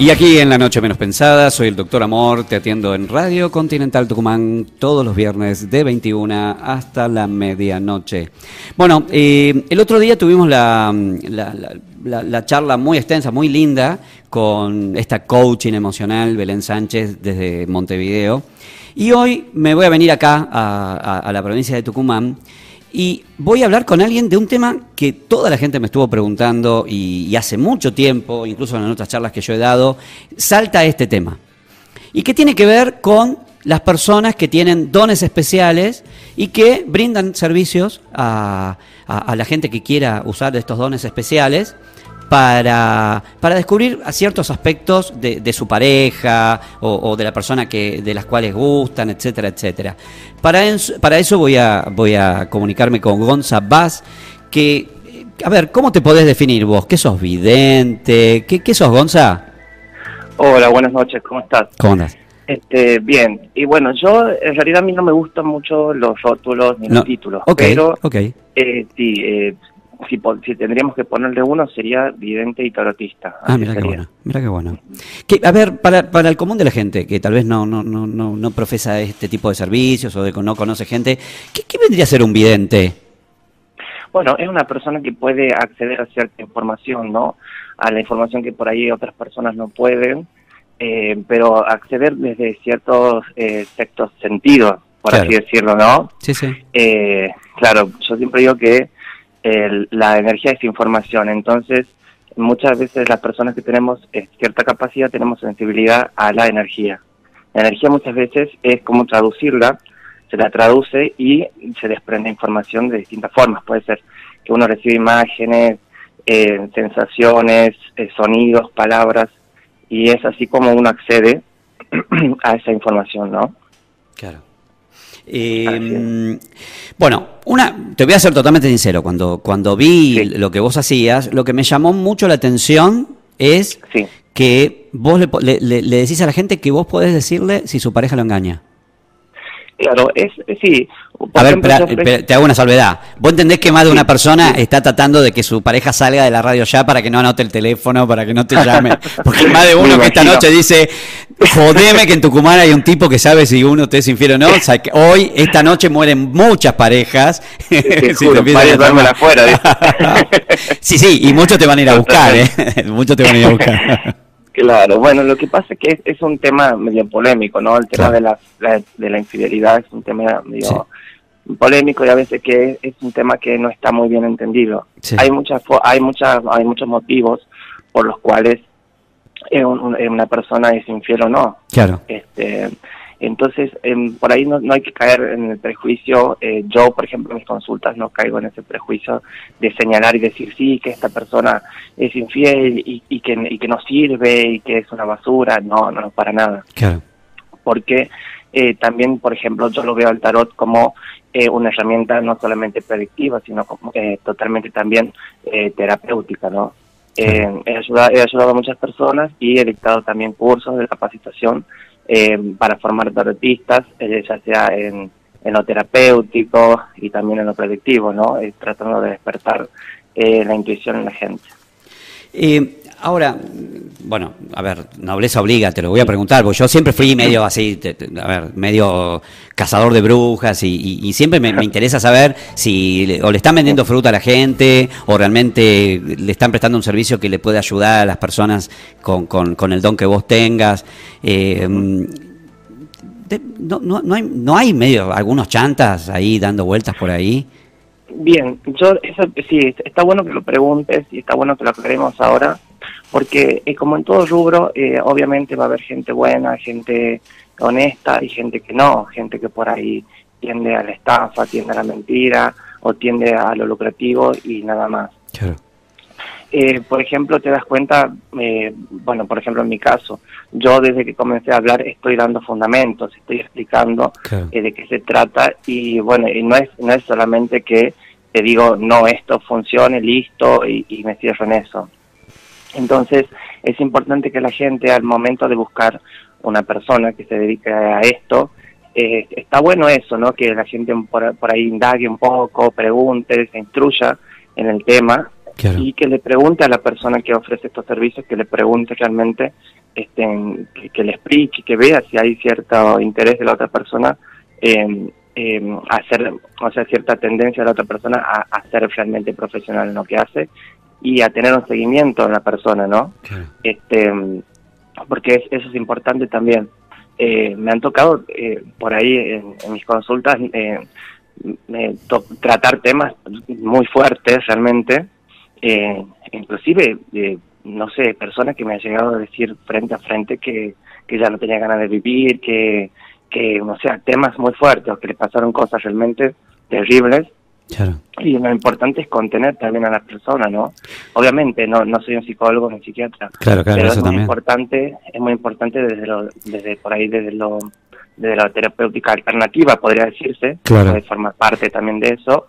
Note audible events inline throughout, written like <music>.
Y aquí en La Noche Menos Pensada, soy el Doctor Amor, te atiendo en Radio Continental Tucumán todos los viernes de 21 hasta la medianoche. Bueno, eh, el otro día tuvimos la, la, charla muy extensa, muy linda, con esta coaching emocional, Belén Sánchez, desde Montevideo. Y hoy me voy a venir acá, a la provincia de Tucumán, y voy a hablar con alguien de un tema que toda la gente me estuvo preguntando y, hace mucho tiempo, incluso en otras charlas que yo he dado, salta este tema. Y que tiene que ver con las personas que tienen dones especiales y que brindan servicios a, a la gente que quiera usar estos dones especiales para, para descubrir ciertos aspectos de, su pareja o, de la persona que, de las cuales gustan, etcétera, etcétera. Para, para eso voy a, voy a comunicarme con Gonza Vaz, que, a ver, ¿cómo te podés definir vos? ¿Qué sos vidente? ¿Qué, qué sos, Gonza? Hola, buenas noches, ¿cómo estás? ¿Cómo andas? Este, bien, y bueno, yo en realidad a mí no me gustan mucho los rótulos ni los títulos, pero okay. Eh, sí, eh, si, si tendríamos que ponerle uno sería vidente y tarotista. Ah, mira qué bueno, mira qué bueno. a ver, para, para el común de la gente que tal vez no, no, no, no, no profesa este tipo de servicios o de, no conoce gente, ¿qué, ¿qué vendría a ser un vidente? Bueno, es una persona que puede acceder a cierta información, ¿no? A la información que por ahí otras personas no pueden, eh, pero acceder desde ciertos eh, sentidos, por así decirlo, ¿no? Sí, sí. Eh, claro, yo siempre digo que la energía es información, entonces muchas veces las personas que tenemos eh, cierta capacidad tenemos sensibilidad a la energía. La energía muchas veces es como traducirla, se la traduce y se desprende información de distintas formas. Puede ser que uno recibe imágenes, eh, sensaciones, eh, sonidos, palabras, y es así como uno accede <clears throat> a esa información, ¿no? Claro. Eh, bueno, una, te voy a ser totalmente sincero, cuando, cuando vi lo que vos hacías, lo que me llamó mucho la atención es que vos le, le, decís a la gente que vos podés decirle si su pareja lo engaña. Claro, es, sí. a ver, te hago una salvedad. ¿Vos entendés que más de una persona está tratando de que su pareja salga de la radio ya para que no anote el teléfono, para que no te llame? <laughs> Porque más de uno que esta noche dice, jodeme que en Tucumán hay un tipo que sabe si uno te es infiel o no. O sea, que hoy, esta noche mueren muchas parejas. <laughs> Te si juro, afuera. <laughs> sí, sí, y muchos te van a ir a buscar, ¿eh? muchos te van a ir a buscar. Claro, bueno, lo que pasa es que es, un tema medio polémico, ¿no? El tema de, la, de la infidelidad es un tema medio polémico y a veces que es, un tema que no está muy bien entendido. Hay muchas hay muchas hay muchos motivos por los cuales una persona es infiel o no. Claro. Este, entonces, em, por ahí no, no, hay que caer en el prejuicio. Eh, yo, por ejemplo, en mis consultas no caigo en ese prejuicio de señalar y decir, sí, que esta persona es infiel y, y, que, y que no sirve y que es una basura. No, no, para nada. Claro. Porque eh, también, por ejemplo, yo lo veo al tarot como eh, una herramienta no solamente predictiva, sino como, totalmente también terapéutica, ¿no? he, ayudado, he ayudado a muchas personas y he dictado también cursos de capacitación eh, para formar tarotistas, eh, ya sea en, lo terapéutico y también en lo predictivo, ¿no? Eh, tratando de despertar la intuición en la gente. Ahora, bueno, a ver, nobleza obliga, te lo voy a preguntar, porque yo siempre fui medio así, a ver, medio cazador de brujas y, siempre me, interesa saber si o le están vendiendo fruta a la gente o realmente le están prestando un servicio que le puede ayudar a las personas con, con, el don que vos tengas. Eh, no, no, no, hay, no hay medio algunos chantas ahí dando vueltas por ahí. Bien, yo eso, sí, está bueno que lo preguntes y está bueno que lo aclaremos ahora porque eh, como en todo rubro, eh, obviamente va a haber gente buena, gente honesta y gente que no, gente que por ahí tiende a la estafa, tiende a la mentira o tiende a lo lucrativo y nada más. Eh, por ejemplo, te das cuenta, bueno, por ejemplo, en mi caso, yo desde que comencé a hablar estoy dando fundamentos, estoy explicando de qué se trata y bueno, y no es, no es solamente que te digo, no, esto funcione, listo, y, y me cierro en eso. Entonces, es importante que la gente al momento de buscar una persona que se dedique a esto, eh, está bueno eso, ¿no? Que la gente por, ahí indague un poco, pregunte, se instruya en el tema y que le pregunte a la persona que ofrece estos servicios, que le pregunte realmente este, que, le explique, que vea si hay cierto interés de la otra persona en hacer, o sea, cierta tendencia de la otra persona a, ser realmente profesional en lo que hace y a tener un seguimiento en la persona, ¿no? Este, porque eso es importante también. Eh, me han tocado eh, por ahí en, mis consultas eh, tratar temas muy fuertes realmente, inclusive, no sé, personas que me han llegado a decir frente a frente que, que ya no tenía ganas de vivir, que, que, o sea, temas muy fuertes, que le pasaron cosas realmente terribles y lo importante es contener también a las personas, ¿no? Obviamente, no, no soy un psicólogo ni psiquiatra, claro, claro, pero es muy importante, es muy importante desde lo, desde por ahí, desde lo, desde la terapéutica alternativa, podría decirse, claro. de formar parte también de eso,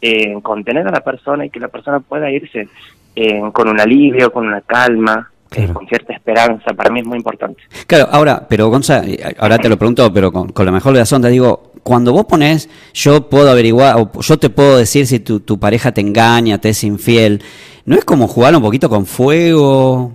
eh, contener a la persona y que la persona pueda irse eh, con un alivio, con una calma, eh, con cierta esperanza, para mí es muy importante. Claro, ahora, pero Gonza, ahora te lo pregunto, pero con, con la mejor de las ondas, digo, cuando vos pones, yo puedo averiguar, o yo te puedo decir si tu, tu pareja te engaña, te es infiel, ¿no es como jugar un poquito con fuego?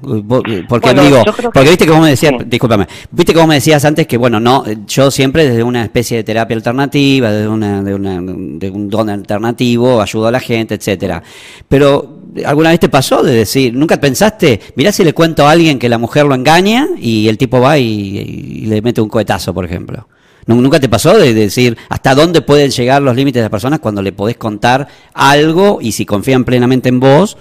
Porque digo, porque viste que vos me decías, discúlpame, viste que vos me decías antes que, bueno, no, yo siempre desde una especie de terapia alternativa, desde, una, de, una, de un don alternativo, ayudo a la gente, etcétera. Pero, ¿alguna vez te pasó de decir, nunca pensaste, mirá si le cuento a alguien que la mujer lo engaña y el tipo va y le mete un cohetazo, por ejemplo? ¿Nunca te pasó de decir hasta dónde pueden llegar los límites de las personas cuando le podés contar algo y si confían plenamente en vos,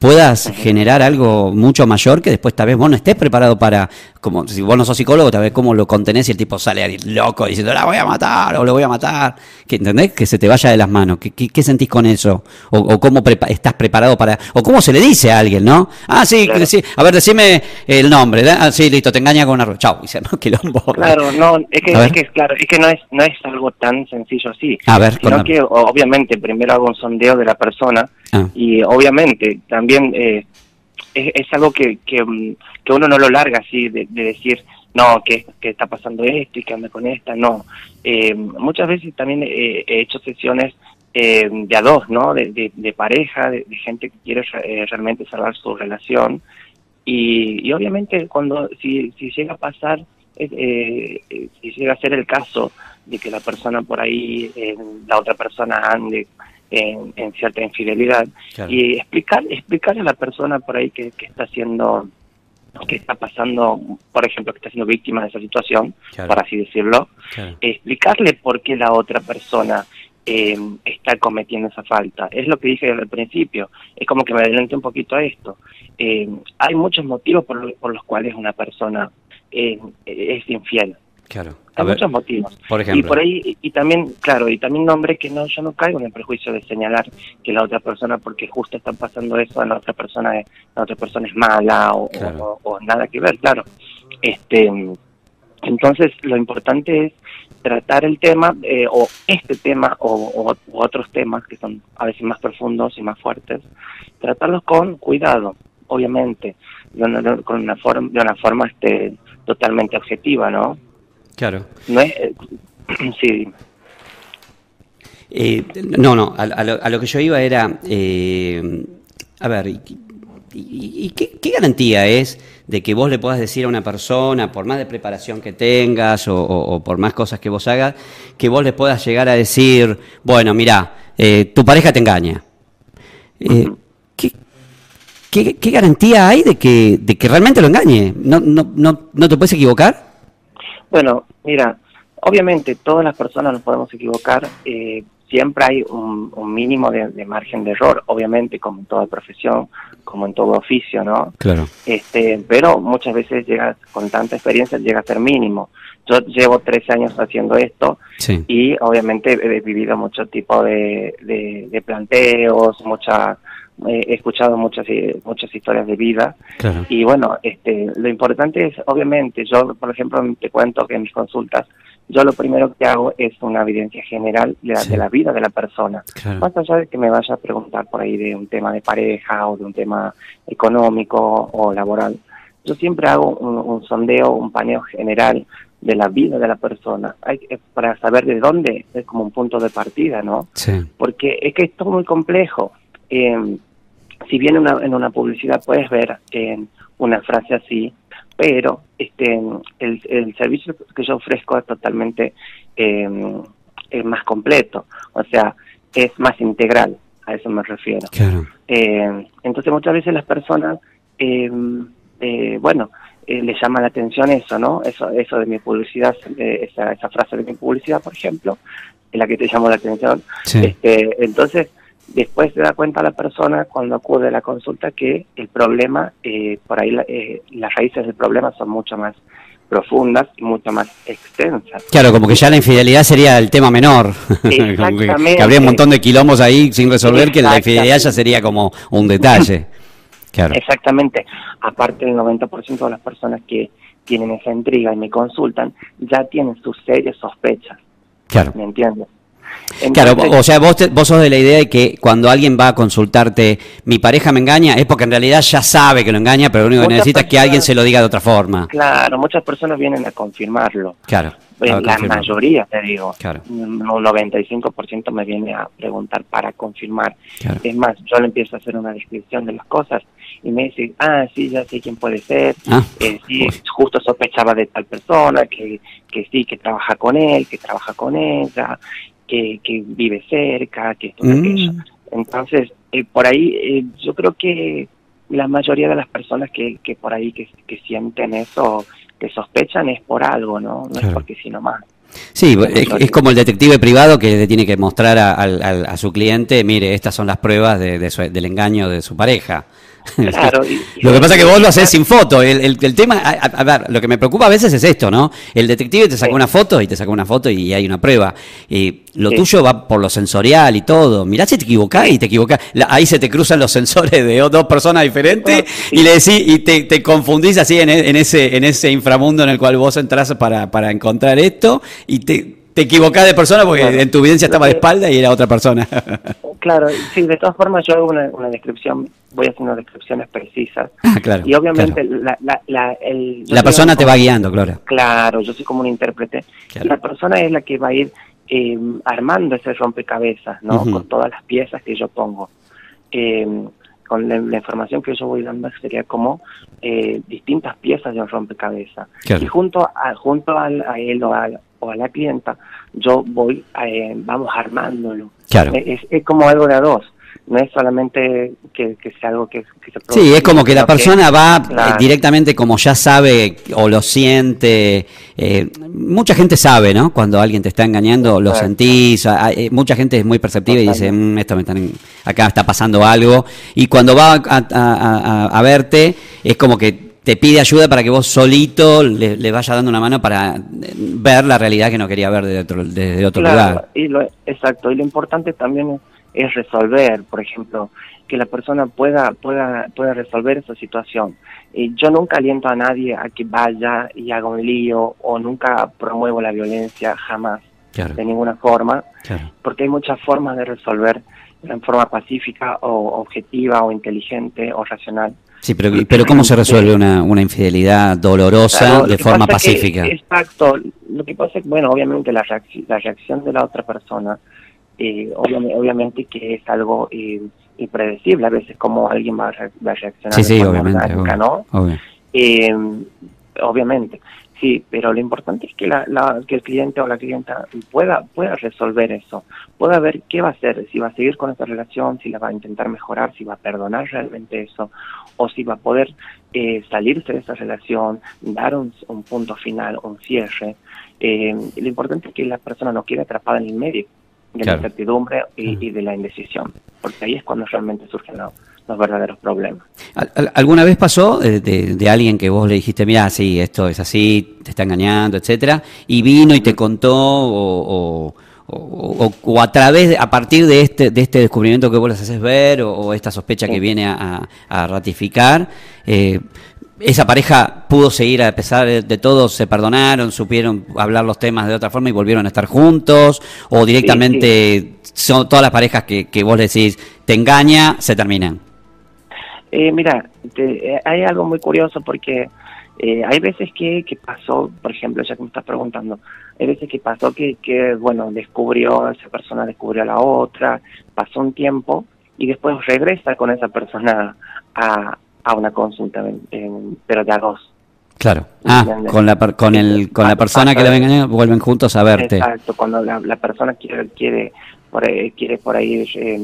puedas generar algo mucho mayor que después tal vez vos no estés preparado para, como si vos no sos psicólogo, tal vez cómo lo contenés y el tipo sale ahí loco diciendo la voy a matar o lo voy a matar, que, ¿entendés? Que se te vaya de las manos. ¿Qué, qué, sentís con eso? O, cómo estás preparado para, o cómo se le dice a alguien, ¿no? Ah, sí, sí a ver, decime el nombre, Ah, sí, listo, te engaña con una... Chau, dice, no, quilombo. Claro, no, es que, es que, claro, es que no es, no es algo tan sencillo así. A ver, sino que obviamente primero hago un sondeo de la persona ah. y obviamente también eh, es, algo que, que, uno no lo larga así, de, decir, no, que, está pasando esto y que anda con esta, no. Eh, muchas veces también he hecho sesiones eh, de a dos, ¿no? De, de, pareja, de, gente que quiere realmente salvar su relación. Y, y obviamente cuando, si, si llega a pasar, si llega a ser el caso de que la persona por ahí, la otra persona ande en, cierta infidelidad y explicar explicar a la persona por ahí que, está haciendo que está pasando, por ejemplo, que está siendo víctima de esa situación, por así decirlo, explicarle por qué la otra persona eh, está cometiendo esa falta. Es lo que dije al principio, es como que me adelante un poquito a esto. Eh, hay muchos motivos por, por, los cuales una persona eh, es infiel. Claro. Hay muchos motivos. Por ejemplo. Y por ahí, y también, claro, y también nombre que no, yo no caigo en el prejuicio de señalar que la otra persona, porque justo está pasando eso, la otra persona es, la otra persona es mala o, o, nada que ver, claro. Este, entonces, lo importante es tratar el tema, eh, o este tema, o, otros temas que son a veces más profundos y más fuertes, tratarlos con cuidado, obviamente, con una forma, de una forma este, totalmente objetiva, ¿no? Claro. No es, eh, sí. Eh, no, no, a, lo, que yo iba era, eh, a ver, ¿y, qué, garantía es de que vos le puedas decir a una persona, por más de preparación que tengas o, por más cosas que vos hagas, que vos le puedas llegar a decir, bueno, mira, tu pareja te engaña? ¿qué, qué, garantía hay de que, de que realmente lo engañe? ¿No, no, no, ¿No te puedes equivocar? Bueno, mira, obviamente todas las personas nos podemos equivocar, eh, siempre hay un, mínimo de, margen de error, obviamente como en toda profesión, como en todo oficio, ¿no? Claro. Este, pero muchas veces llega, con tanta experiencia, llega a ser mínimo. Yo llevo tres años haciendo esto y obviamente he vivido mucho tipo de, de planteos, mucha he escuchado muchas eh, muchas historias de vida. Y bueno este lo importante es obviamente yo por ejemplo te cuento que en mis consultas yo lo primero que hago es una evidencia general de la, de la vida de la persona. Más allá de que me vaya a preguntar por ahí de un tema de pareja o de un tema económico o laboral yo siempre hago un, sondeo un paneo general de la vida de la persona. Hay, para saber de dónde es como un punto de partida no porque es que esto es muy complejo. Eh, si bien una, en una publicidad puedes ver en una frase así, pero este el, el servicio que yo ofrezco es totalmente eh, más completo, o sea, es más integral, a eso me refiero. Eh, entonces muchas veces las personas, eh, eh, bueno, eh, le llama la atención eso, ¿no? Eso, eso de mi publicidad, esa, esa frase de mi publicidad, por ejemplo, es la que te llamó la atención. Este, entonces, después se da cuenta la persona cuando acude a la consulta que el problema, eh, por ahí eh, las raíces del problema son mucho más profundas y mucho más extensas. Claro, como que ya la infidelidad sería el tema menor. <laughs> Exactamente. que, habría un montón de quilombos ahí sin resolver, que la infidelidad ya sería como un detalle. Exactamente. Aparte, el 90% de las personas que tienen esa intriga y me consultan ya tienen sus serias sospechas. Claro. ¿Me entiendes? Claro, o sea, vos, vos sos de la idea de que cuando alguien va a consultarte, mi pareja me engaña, es porque en realidad ya sabe que lo engaña, pero lo único que necesita es que alguien se lo diga de otra forma. Claro, muchas personas vienen a confirmarlo. Claro. la mayoría, te digo, claro. un 95% me viene a preguntar para confirmar. Es más, yo le empiezo a hacer una descripción de las cosas y me dice, ah, sí, ya sé quién puede ser, ah, eh, sí, justo sospechaba de tal persona, que, que sí, que trabaja con él, que trabaja con ella, que, que vive cerca, que esto, mm. aquello. Entonces, eh, por ahí eh, yo creo que la mayoría de las personas que, que por ahí que, que sienten eso, que sospechan es por algo, ¿no? No es porque sí nomás. Sí, es, como el detective privado que le tiene que mostrar a, a, su cliente, mire, estas son las pruebas de, del engaño de su pareja. <laughs> Claro, lo que pasa es que vos lo haces sin foto. El, el, tema, a, ver, lo que me preocupa a veces es esto, ¿no? El detective te saca una foto y te saca una foto y hay una prueba. Y lo tuyo va por lo sensorial y todo. Mirá si te equivocás y te equivocás. ahí se te cruzan los <laughs> sensores de dos personas diferentes y le decís, y te, te confundís así en, en, ese, en ese inframundo en el cual vos entras para, para encontrar esto y te, te equivocás de persona porque en tu evidencia estaba de espalda y era otra persona. <laughs> Claro, sí, de todas formas yo hago una, una descripción, voy haciendo descripciones precisas. Ah, claro, y obviamente la, la, la, el, la persona te va guiando, claro. Claro, yo soy como un intérprete. La persona es la que va a ir eh, armando ese rompecabezas, ¿no? Con todas las piezas que yo pongo. Eh, con la, información que yo voy dando sería como eh, distintas piezas de un rompecabezas. Y junto a, junto a, a él o a, o a la clienta, yo voy, eh, vamos armándolo. Claro. Es, es, como algo de a dos. No es solamente que, sea algo que, se produce. Sí, es como que la persona va eh, directamente como ya sabe o lo siente. Eh, mucha gente sabe, ¿no? Cuando alguien te está engañando, lo sentís. mucha gente es muy perceptiva y dice, mm, esto me están, acá está pasando algo. Y cuando va a, a verte, es como que te pide ayuda para que vos solito le, le vaya dando una mano para eh, ver la realidad que no quería ver desde otro, desde otro lugar. Y lo, exacto, y lo importante también es, resolver, por ejemplo, que la persona pueda, pueda, pueda resolver esa situación. Y yo nunca aliento a nadie a que vaya y haga un lío o nunca promuevo la violencia, jamás, de ninguna forma, porque hay muchas formas de resolver en forma pacífica o objetiva o inteligente o racional. Sí, pero, pero ¿cómo se resuelve una, una infidelidad dolorosa de forma pacífica? exacto. Lo que pasa es que, bueno, obviamente la, la reacción de la otra persona, eh, obviamente, que es algo eh, impredecible, a veces como alguien va a, reaccionar sí, sí, obviamente, ¿no? Eh, obviamente. Sí, pero lo importante es que, la, que el cliente o la clienta pueda, pueda resolver eso, pueda ver qué va a hacer, si va a seguir con esa relación, si la va a intentar mejorar, si va a perdonar realmente eso, o si va a poder eh, salirse de esa relación, dar un, punto final, un cierre. Eh, lo importante es que la persona no quede atrapada en el medio de la incertidumbre y, de la indecisión, porque ahí es cuando realmente surgen los los verdaderos problemas. ¿Alguna vez pasó de, alguien que vos le dijiste, mira, sí, esto es así, te está engañando, etcétera, y vino y te contó o, o, a través, a partir de este, de este descubrimiento que vos les haces ver o, esta sospecha que viene a, ratificar, eh, esa pareja pudo seguir a pesar de, todo, se perdonaron, supieron hablar los temas de otra forma y volvieron a estar juntos, o directamente son todas las parejas que, que vos decís te engaña, se terminan. Eh, mira, eh, hay algo muy curioso porque eh, hay veces que, que pasó, por ejemplo, ya que me estás preguntando, hay veces que pasó que, que, bueno, descubrió, esa persona descubrió a la otra, pasó un tiempo y después regresa con esa persona a, a una consulta, pero de a dos. Claro. Ah, con la, con el, con la persona que la ven vuelven juntos a verte. Exacto, cuando la, la persona quiere, quiere por ahí, quiere por ahí eh,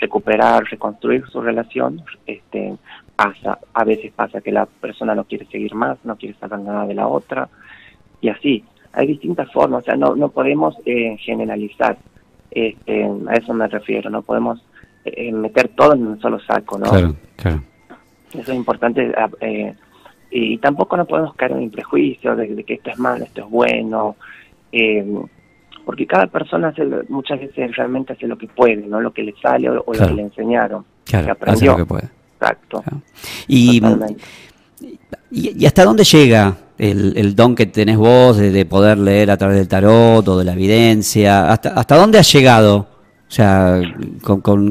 recuperar, reconstruir su relación, este, pasa, a veces pasa que la persona no quiere seguir más, no quiere saber nada de la otra, y así. Hay distintas formas, o sea, no, no podemos eh, generalizar, este, a eso me refiero, no podemos eh, meter todo en un solo saco, ¿no? Claro, claro. Eso es importante, eh, y tampoco no podemos caer en el prejuicio de, que esto es malo, esto es bueno, eh, porque cada persona hace, muchas veces realmente hace lo que puede, no lo que le sale o, lo que le enseñaron, claro, que aprendió. Hace lo que puede. Exacto. Y, y, hasta dónde llega el, el, don que tenés vos de, de, poder leer a través del tarot o de la evidencia? ¿Hasta, hasta dónde has llegado? O sea, con, con,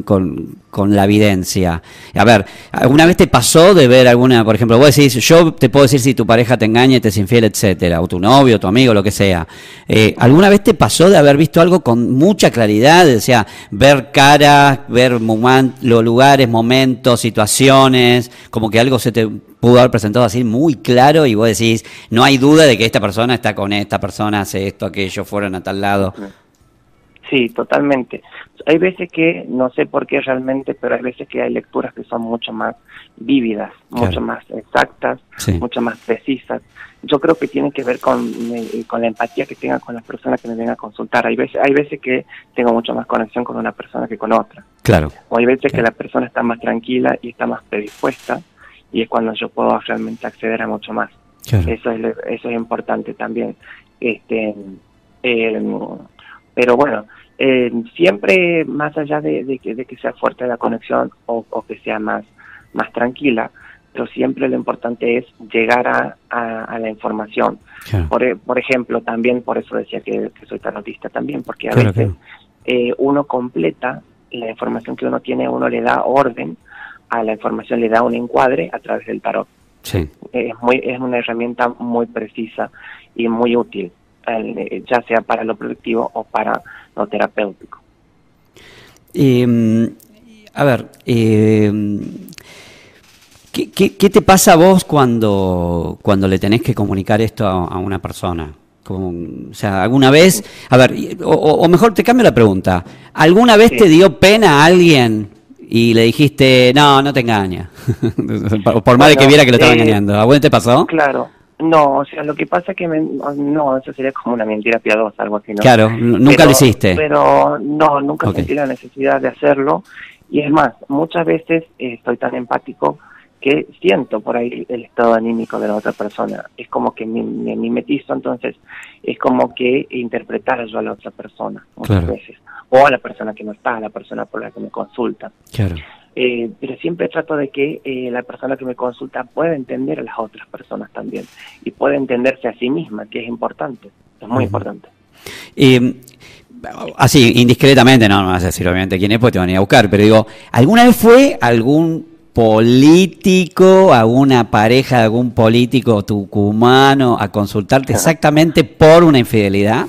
con, la evidencia. A ver, ¿alguna vez te pasó de ver alguna, por ejemplo, vos decís, yo te puedo decir si tu pareja te engaña, te es infiel, etcétera, o tu novio, tu amigo, lo que sea. Eh, ¿Alguna vez te pasó de haber visto algo con mucha claridad? O sea, ver caras, ver los lugares, momentos, situaciones, como que algo se te pudo haber presentado así muy claro y vos decís, no hay duda de que esta persona está con esta persona, hace esto, aquello, fueron a tal lado. Sí, totalmente. Hay veces que, no sé por qué realmente, pero hay veces que hay lecturas que son mucho más vívidas, mucho más exactas, mucho más precisas. Yo creo que tiene que ver con, eh, con la empatía que tenga con las personas que me vengan a consultar. Hay veces, hay veces que tengo mucho más conexión con una persona que con otra. Claro. O hay veces que la persona está más tranquila y está más predispuesta y es cuando yo puedo realmente acceder a mucho más. Eso es eso es importante también. Este, eh, pero bueno, eh, siempre más allá de, que, de, que, sea fuerte la conexión o, que sea más, más tranquila, pero siempre lo importante es llegar a, a, la información. Por, por, ejemplo, también por eso decía que, soy tarotista también, porque a veces eh, uno completa la información que uno tiene, uno le da orden a la información, le da un encuadre a través del tarot. Sí. Es, muy, es una herramienta muy precisa y muy útil. Eh, ya sea para lo productivo o para lo terapéutico. Em, a ver, eh, ¿qué, qué, te pasa a vos cuando, cuando le tenés que comunicar esto a, una persona? Como, o sea, ¿alguna vez, a ver, o, mejor te cambio la pregunta, ¿alguna vez te dio pena a alguien y le dijiste, no, no te engaña? <laughs> por más de que viera que lo estaba eh, engañando. ¿A vos te pasó? Claro, no, o sea, lo que pasa es que no, eso sería como una mentira piadosa, algo así, ¿no? Claro, nunca lo hiciste. Pero no, nunca sentí la necesidad de hacerlo. Y es más, muchas veces eh, estoy tan empático que siento por ahí el estado anímico de la otra persona. Es como que me, me mimetizo, entonces es como que interpretar yo a la otra persona muchas veces. O a la persona que no está, a la persona por la que me consulta. Claro. Eh, pero siempre trato de que eh, la persona que me consulta pueda entender a las otras personas también y pueda entenderse a sí misma, que es importante, es muy importante. Y así, indiscretamente, no, no vas a decir obviamente quién es, porque te van a ir a buscar, pero digo, ¿alguna vez fue algún político, alguna pareja de algún político tucumano a consultarte exactamente por una infidelidad?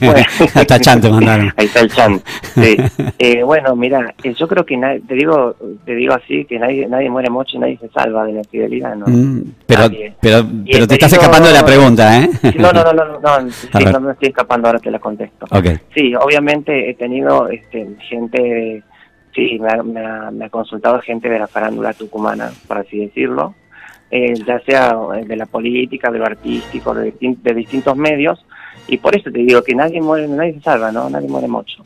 Bueno, <laughs> Hasta Chan mandaron. Ahí está el Chan. Sí. Eh, bueno, mira, eh, yo creo que te digo te digo así, que nadie nadie muere mucho y nadie se salva de la infidelidad, ¿no? Mm, pero pero, pero te estás escapando de la pregunta, ¿eh? No, no, no, no, no, <laughs> sí, no me estoy escapando, ahora te la contesto. Okay. Sí, obviamente he tenido este, gente, sí, me ha, me, ha, me ha consultado gente de la farándula tucumana, por así decirlo, eh, ya sea de la política, de lo artístico, de, de distintos medios, y por eso te digo que nadie muere, nadie se salva, ¿no? Nadie muere mucho.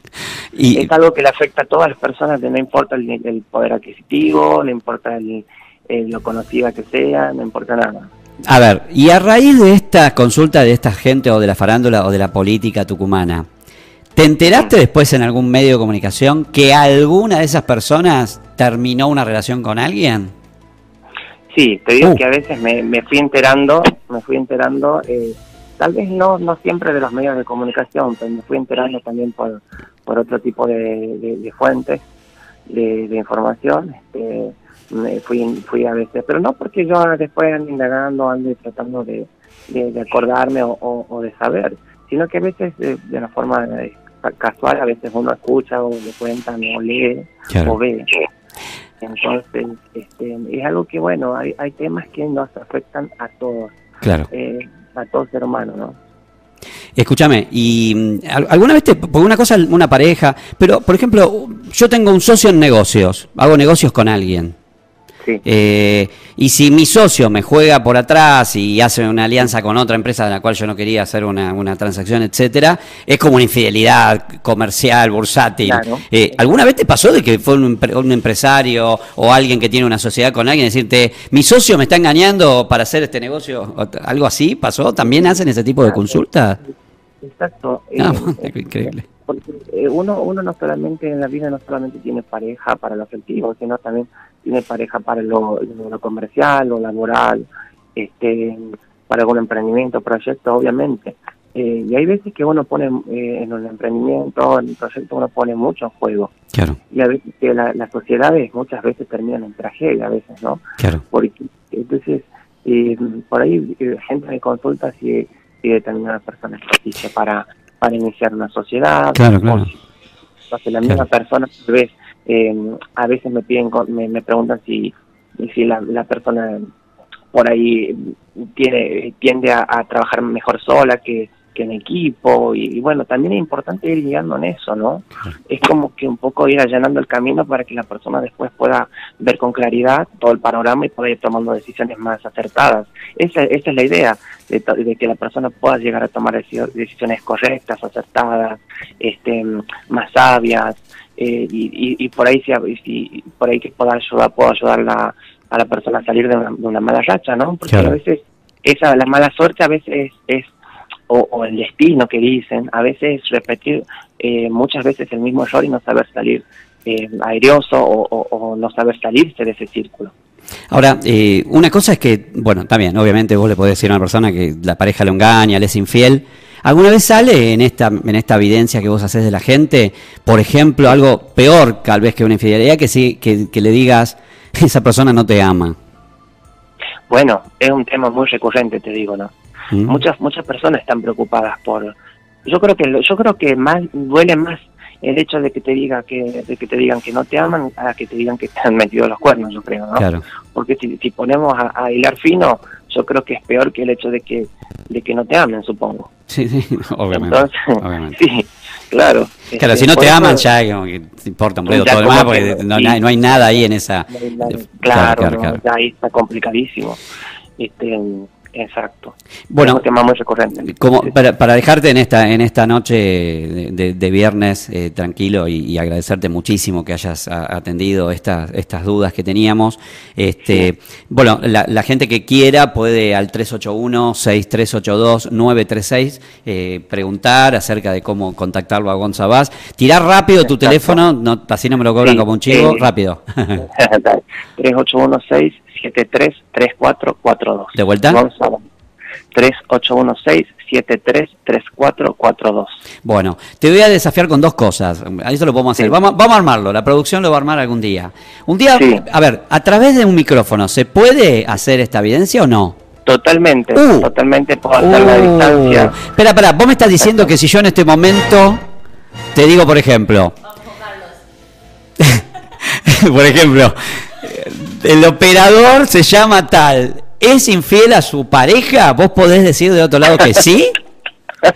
Y... Es algo que le afecta a todas las personas, no importa el, poder adquisitivo, no importa el, lo conocida que sea, no importa nada. A ver, y a raíz de esta consulta de esta gente o de la farándula o de la política tucumana, ¿te enteraste después en algún medio de comunicación que alguna de esas personas terminó una relación con alguien? Sí, te digo uh. que a veces me, me, fui enterando, me fui enterando eh, tal vez no no siempre de los medios de comunicación, pero me fui enterando también por, por otro tipo de, fuentes de, información. Este, me fui, fui a veces, pero no porque yo después ande indagando, ande tratando de, de, acordarme o, de saber, sino que a veces de, una forma casual, a veces uno escucha o le cuentan o lee o ve. Entonces, este, es algo que, bueno, hay, hay temas que nos afectan a todos, Claro. eh, a todo ser humano, ¿no? Escúchame, y mm, al- alguna vez te, porque una cosa una pareja, pero por ejemplo, yo tengo un socio en negocios, hago negocios con alguien. Sí, Eh, y si mi socio me juega por atrás y hace una alianza con otra empresa de la cual yo no quería hacer una, una transacción, etcétera, es como una infidelidad comercial, bursátil. Claro. Eh, ¿Alguna vez te pasó de que fue un, un empresario o alguien que tiene una sociedad con alguien decirte, mi socio me está engañando para hacer este negocio? ¿Algo así pasó? ¿También hacen ese tipo de consultas? Exacto. Ah, eh, <laughs> qué increíble. Porque eh, uno, uno no solamente en la vida no solamente tiene pareja para lo afectivo, sino también tiene pareja para lo, lo comercial, lo laboral, este, para algún emprendimiento, proyecto, obviamente. Eh, y hay veces que uno pone eh, en un emprendimiento, en un proyecto, uno pone mucho en juego. Claro, Y a veces que la- las sociedades muchas veces terminan en tragedia, a veces, ¿no? claro. porque entonces eh, por ahí eh, gente me consulta si, si determinada persona es propicia para para iniciar una sociedad Claro, claro. o si, o si la misma Claro. persona tal vez eh, a veces me piden me, me preguntan si si la, la persona por ahí tiene tiende a, a trabajar mejor sola que, que en equipo y, y bueno también es importante ir guiando en eso no es como que un poco ir allanando el camino para que la persona después pueda ver con claridad todo el panorama y pueda ir tomando decisiones más acertadas. Esa, esa es la idea, de, que la persona pueda llegar a tomar deci- decisiones correctas, acertadas, este, más sabias, eh, y, y, y por ahí si, si- por ahí que pueda ayudar, puedo ayudar la- a la persona a salir de una, de una mala racha, ¿no? Porque Claro. a veces esa la mala suerte a veces es, o, o el destino que dicen, a veces repetir eh, muchas veces el mismo error y no saber salir eh, airioso o, o- o no saber salirse de ese círculo. Ahora, eh, una cosa es que, bueno, también, obviamente vos le podés decir a una persona que la pareja lo engaña, le es infiel. ¿Alguna vez sale en esta, en esta evidencia que vos haces de la gente, por ejemplo, algo peor tal vez que una infidelidad, que, sí, que, que le digas, esa persona no te ama? Bueno, es un tema muy recurrente, te digo, ¿no? Muchas muchas personas están preocupadas por yo creo que lo- yo creo que más duele más el hecho de que te diga que de que te digan que no te aman a que te digan que te han metido los cuernos, yo creo, ¿no? Claro, Porque si, si ponemos a, a hilar fino, yo creo que es peor que el hecho de que de que no te amen, supongo. sí, sí, <laughs> obviamente. Entonces, obviamente. sí, claro. Claro, Este, si no te aman ya como que te importa un Ya todo que- porque no, sí. no hay- no nada ahí en esa... Claro, claro, no, claro. ya ahí está complicadísimo. Este, exacto. Bueno, es un tema muy recurrente. Como para, para dejarte en esta en esta noche de, de- de viernes eh, tranquilo y, y agradecerte muchísimo que hayas a- atendido estas estas dudas que teníamos. Este, bueno, la, la gente que quiera puede al 381-6382-936 eh, preguntar acerca de cómo contactarlo a Gonzabás. Tirar rápido tu teléfono, no, así no me lo cobran Sí, como un chivo, eh, rápido. <laughs> <laughs> 3816-733442. ¿De vuelta? Gonzalo. 3816-733442. Bueno, te voy a desafiar con dos cosas. A Eso lo podemos hacer. Sí. Vamos, vamos a armarlo. La producción lo va a armar algún día. Un día, Sí. a ver, a través de un micrófono, ¿se puede hacer esta evidencia o no? Totalmente, Uh. totalmente a Uh. distancia. Espera, espera, vos me estás diciendo que si yo en este momento te digo, por ejemplo, <laughs> por ejemplo, el operador se llama tal, ¿es infiel a su pareja? ¿Vos podés decir de otro lado que sí? <laughs>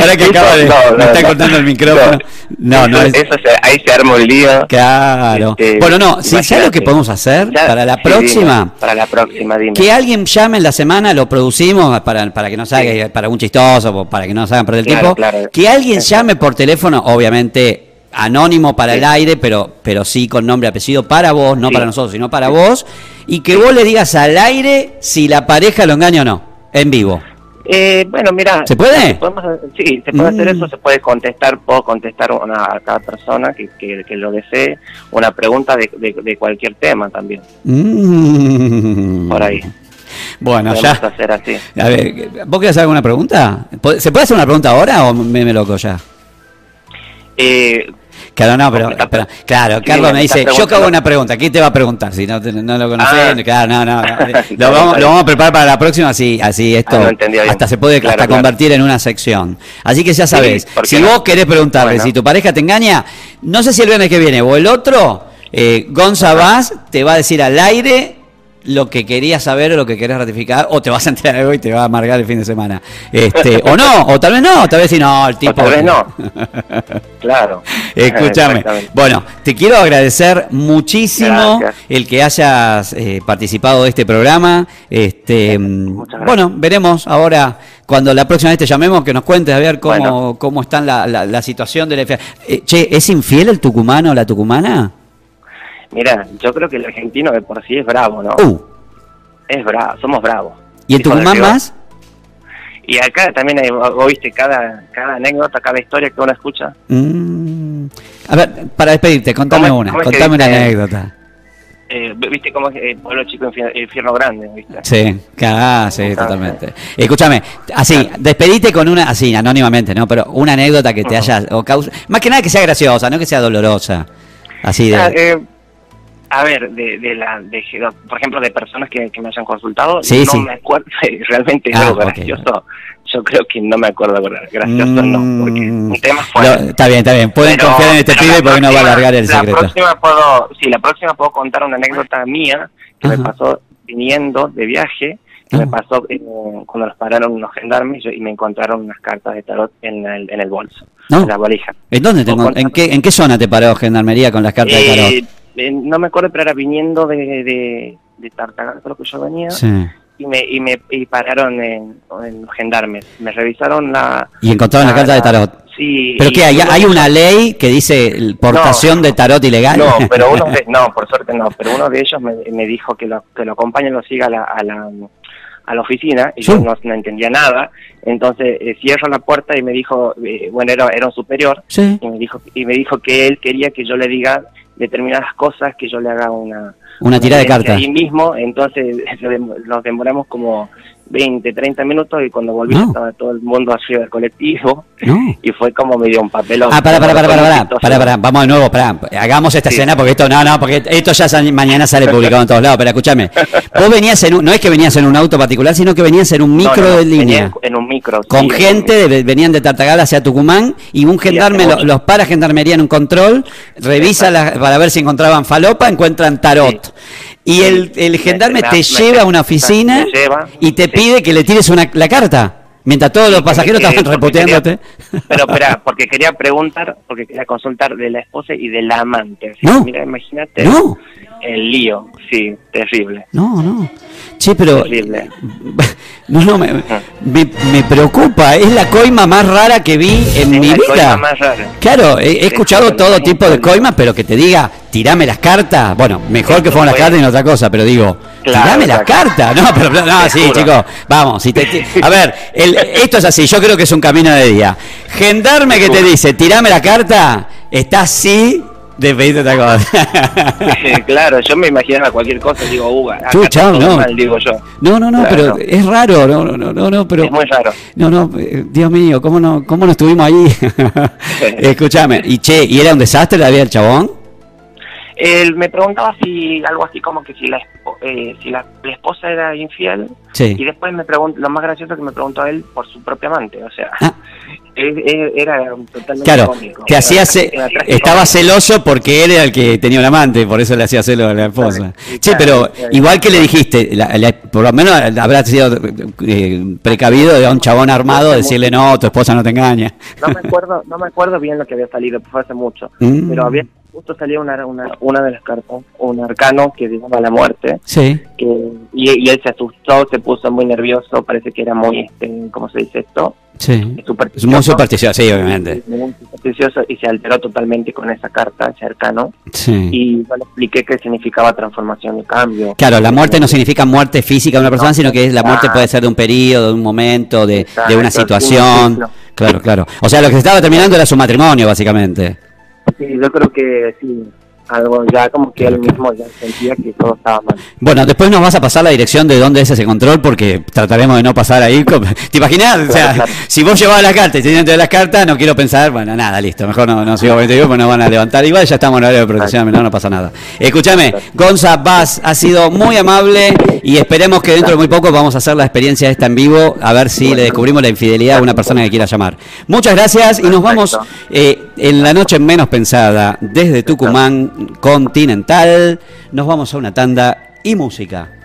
Ahora que acaba de. no, me no, está no. cortando el micrófono. No, no, Eso- es. eso se- ahí se arma un lío. Claro. Este, bueno, no, si ¿sabes lo que podemos hacer Ya, para la sí, próxima? dime, para la próxima, dime. Que alguien llame en la semana, lo producimos para, para que no salga, para un chistoso, para que no nos hagan perder el Claro, tiempo. claro. Que alguien llame por teléfono, obviamente anónimo para Sí. el aire, pero, pero sí con nombre y apellido para vos, no Sí. para nosotros, sino para vos, y que vos le digas al aire si la pareja lo engaña o no, en vivo. Eh, bueno, mira. ¿Se puede? podemos- sí, se puede hacer Mm. eso, se puede contestar, puedo contestar una, a cada persona que, que, que lo desee, una pregunta de, de, de cualquier tema también, Mm. por ahí. Bueno, Podemos ya. hacer así. A ver, ¿vos querés hacer alguna pregunta? ¿Se puede hacer una pregunta ahora o me, me loco ya? Eh, Claro, no, pero, claro, Sí, Carlos me dice, yo cago una pregunta, ¿quién te va a preguntar? Si no, no lo conoces, Ah. claro, no, no, <laughs> Lo vamos, lo a preparar para la próxima, así, así esto Ah, no hasta se puede Claro, hasta claro. convertir en una sección. Así que ya sabes, ¿por qué si no? vos querés preguntarle Bueno. si tu pareja te engaña, no sé si el viernes que viene o el otro, Eh, Gonza Vaz te va a decir al aire lo que querías saber o lo que querés ratificar, o te vas a enterar algo y te va a amargar el fin de semana. Este, o no, o tal vez no, tal vez sí, no, el tipo. O tal vez no. <laughs> claro. Escúchame. Bueno, te quiero agradecer muchísimo el que hayas eh, participado de este programa. Este, bueno, veremos ahora cuando la próxima vez te llamemos que nos cuentes a ver cómo, cómo está la, la, situación de la eh, che, ¿es infiel el tucumano o la tucumana? Mira, yo creo que el argentino de por sí es bravo, ¿no? Uh. Es bravo, somos bravos. ¿Y en Tucumán más? Y acá también hay, oíste cada, cada anécdota, cada historia que uno escucha. Mm. A ver, para despedirte, contame una, contame una anécdota. Eh, ¿Viste cómo es el pueblo chico infierno grande? ¿viste? Sí, ah, sí, totalmente. Escúchame, así, despedite con una, así, anónimamente, ¿no? Pero una anécdota que te haya, o causa, más que nada que sea graciosa, no que sea dolorosa. Así de... Ah, eh, a ver, de, de la, de, por ejemplo, de personas que, me hayan consultado, no me acuerdo, <laughs> realmente ah, algo gracioso, yo creo que no me acuerdo, gracioso no, porque un tema fue... está bien, está bien, pueden confiar en este pibe porque no va a alargar el secreto. La próxima puedo, sí, la próxima puedo contar una anécdota mía que me pasó viniendo de viaje, que me ah. pasó eh, cuando nos pararon unos gendarmes y, me encontraron unas cartas de tarot en el, en el bolso, en la valija. ¿En dónde? ¿En qué, ¿En qué zona te paró gendarmería con las cartas de tarot? Eh, no me acuerdo, pero era viniendo de, de, de Tartagal, creo que yo venía. Y me, y me y pararon en, en, los gendarmes. Me revisaron la. Y encontraron la, carta de tarot. Sí. ¿Pero qué? ¿Hay, ¿Hay una ley que dice portación de tarot ilegal? No, pero uno <laughs> de, no, por suerte no. Pero uno de ellos me, me dijo que lo, que lo acompañe, lo siga a la, a la, a la oficina y yo no, no, entendía nada. Entonces eh, cierro la puerta y me dijo, eh, bueno, era, era un superior, y, me dijo, y me dijo que él quería que yo le diga determinadas cosas, que yo le haga una... Una tira de cartas. Ahí mismo, entonces <laughs> nos demoramos como 20, 30 minutos y cuando volví estaba todo el mundo arriba del colectivo <laughs> y fue como me dio un papelón. Ah, para, para, para, para, para, para, vamos de nuevo, para, hagamos esta escena porque esto, no, no, porque esto ya mañana sale publicado en todos lados, pero escúchame, vos venías en un, no es que venías en un auto particular, sino que venías en un micro de línea. En un micro. Con gente, venían de Tartagal hacia Tucumán y un gendarme, los, para gendarmería en un control, revisa para ver si encontraban falopa, encuentran tarot. Y el, el gendarme te lleva a una oficina y te pide que le tires una, la carta. Mientras todos los pasajeros estaban repoteándote. pero espera, <laughs> porque quería preguntar, porque quería consultar de la esposa y de la amante. Mira, imagínate el lío. Sí, terrible. No, no. Sí, pero. Terrible. <laughs> No, no, me, me, preocupa. Es la coima más rara que vi en mi vida. Más rara. Claro, he, escuchado todo tipo de coimas, pero que te diga, tirame las cartas. Bueno, mejor que fueron las cartas y no otra cosa, pero digo, tirame las cartas. <laughs> No, pero no, sí, chicos, vamos. Si te, a ver, el, esto es así, yo creo que es un camino de día. Gendarme que te dice, tirame la carta, está así de pedirte otra cosa. <laughs> claro, yo me imaginaba cualquier cosa, digo, uva. no. digo yo. No, no, no, pero es raro, no, no, no, no, pero. Es muy raro. No, no, eh, Dios mío, ¿cómo no, cómo no estuvimos ahí? <laughs> Escúchame, y che, ¿y era un desastre la vida del chabón? Él me preguntaba si algo así como que si la, eh, si la, esposa era infiel y después me preguntó, lo más gracioso que me preguntó a él por su propia amante, o sea, ah. Era totalmente claro, cómico. Que hacía estaba celoso porque él era el que tenía un amante, por eso le hacía celo a la esposa. Sí, pero igual que le dijiste, por lo menos habrá sido eh, precavido de un chabón armado decirle no, tu esposa no te engaña. No me acuerdo, no me acuerdo bien lo que había salido, fue hace mucho, mm. pero había justo salía una, una, una de las cartas, un arcano que digamos la muerte. Sí. Que, y, él se asustó, se puso muy nervioso, parece que era muy, este, ¿cómo se dice esto? Sí. Supersticioso. Muy supersticioso, sí, obviamente. Muy supersticioso y se alteró totalmente con esa carta, ese arcano. Sí. Y yo le expliqué que significaba transformación y cambio. Claro, la muerte no significa muerte física de una persona, sino que la muerte puede ser de un periodo, de un momento, de, de una situación. Claro, claro. O sea, lo que se estaba terminando era su matrimonio, básicamente. Sí, yo creo que sí, algo ya como que él mismo ya sentía que todo estaba mal. Bueno, después nos vas a pasar la dirección de dónde es ese control porque trataremos de no pasar ahí. ¿Te imaginas? o sea, si vos llevabas la carta y tenías de las cartas, no quiero pensar, bueno, nada, listo, mejor no, no sigo 22 porque nos van a levantar. Igual ya estamos en horario de protección, no, no pasa nada. Escúchame, Gonza Vaz ha sido muy amable Y esperemos que dentro de muy poco vamos a hacer la experiencia esta en vivo, a ver si le descubrimos la infidelidad a una persona que quiera llamar. Muchas gracias y nos vamos eh, en la noche menos pensada desde Tucumán Continental. Nos vamos a una tanda y música.